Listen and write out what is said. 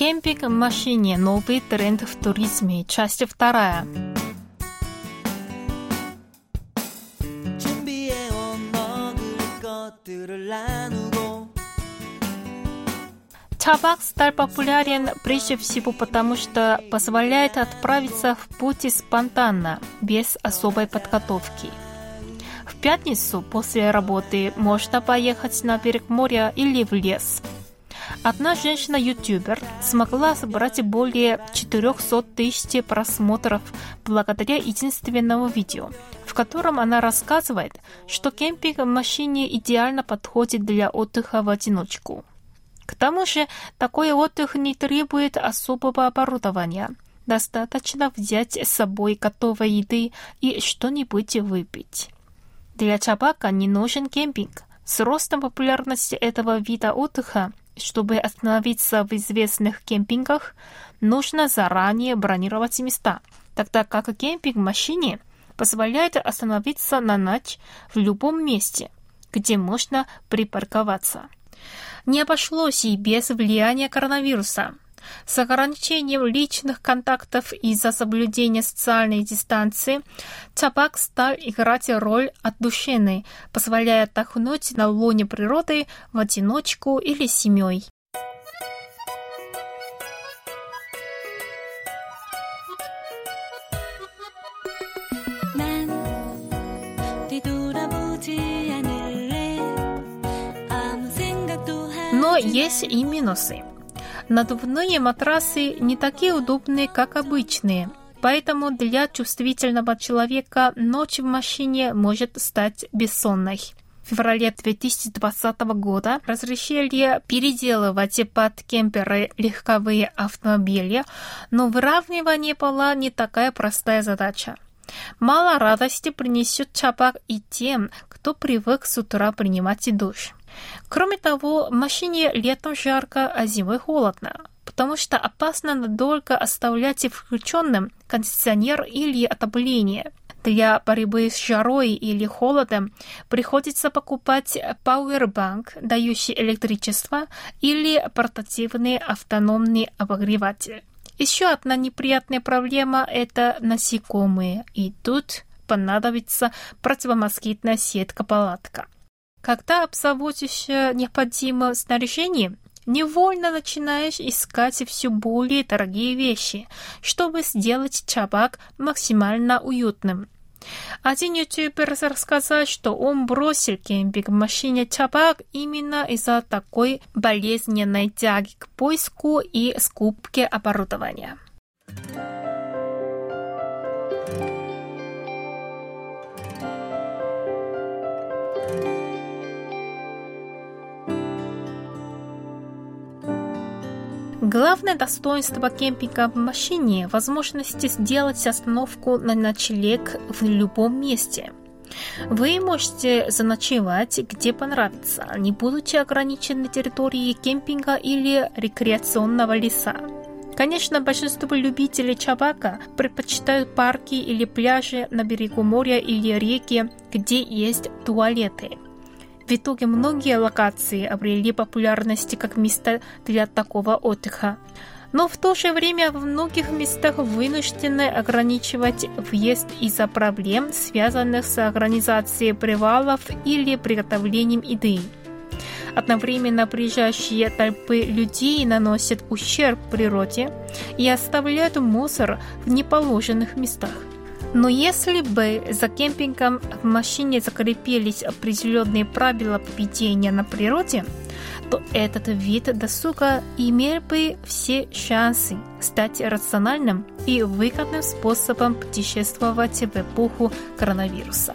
Кемпинг в машине. Новый тренд в туризме. Часть вторая. Табак стал популярен прежде всего потому, что позволяет отправиться в путь спонтанно, без особой подготовки. В пятницу после работы можно поехать на берег моря или в лес – Одна женщина-ютубер смогла собрать более 400 тысяч просмотров благодаря единственному видео, в котором она рассказывает, что кемпинг в машине идеально подходит для отдыха в одиночку. К тому же, такой отдых не требует особого оборудования. Достаточно взять с собой готовой еды и что-нибудь выпить. Для Чабака не нужен кемпинг. С ростом популярности этого вида отдыха чтобы остановиться в известных кемпингах, нужно заранее бронировать места, тогда как кемпинг в машине позволяет остановиться на ночь в любом месте, где можно припарковаться. Не обошлось и без влияния коронавируса. С ограничением личных контактов из-за соблюдения социальной дистанции табак стал играть роль отдушины, позволяя отдохнуть на лоне природы в одиночку или семьей. Но есть и минусы. Надувные матрасы не такие удобные, как обычные, поэтому для чувствительного человека ночь в машине может стать бессонной. В феврале 2020 года разрешили переделывать под кемперы легковые автомобили, но выравнивание пола не такая простая задача. Мало радости принесет чапак и тем, кто привык с утра принимать душ. Кроме того, в машине летом жарко, а зимой холодно, потому что опасно надолго оставлять включенным кондиционер или отопление. Для борьбы с жарой или холодом приходится покупать пауэрбанк, дающий электричество, или портативный автономный обогреватель. Еще одна неприятная проблема – это насекомые, и тут понадобится противомоскитная сетка-палатка. Когда обзаводишь необходимое снаряжение, невольно начинаешь искать все более дорогие вещи, чтобы сделать чабак максимально уютным. Один ютубер рассказал, что он бросил кемпинг в машине чабак именно из-за такой болезненной тяги к поиску и скупке оборудования. Главное достоинство кемпинга в машине – возможность сделать остановку на ночлег в любом месте. Вы можете заночевать где понравится, не будучи ограничены территорией кемпинга или рекреационного леса. Конечно, большинство любителей чабака предпочитают парки или пляжи на берегу моря или реки, где есть туалеты – в итоге многие локации обрели популярность как место для такого отдыха. Но в то же время в многих местах вынуждены ограничивать въезд из-за проблем, связанных с организацией привалов или приготовлением еды. Одновременно приезжающие толпы людей наносят ущерб природе и оставляют мусор в неположенных местах. Но если бы за кемпингом в машине закрепились определенные правила поведения на природе, то этот вид досуга имел бы все шансы стать рациональным и выгодным способом путешествовать в эпоху коронавируса.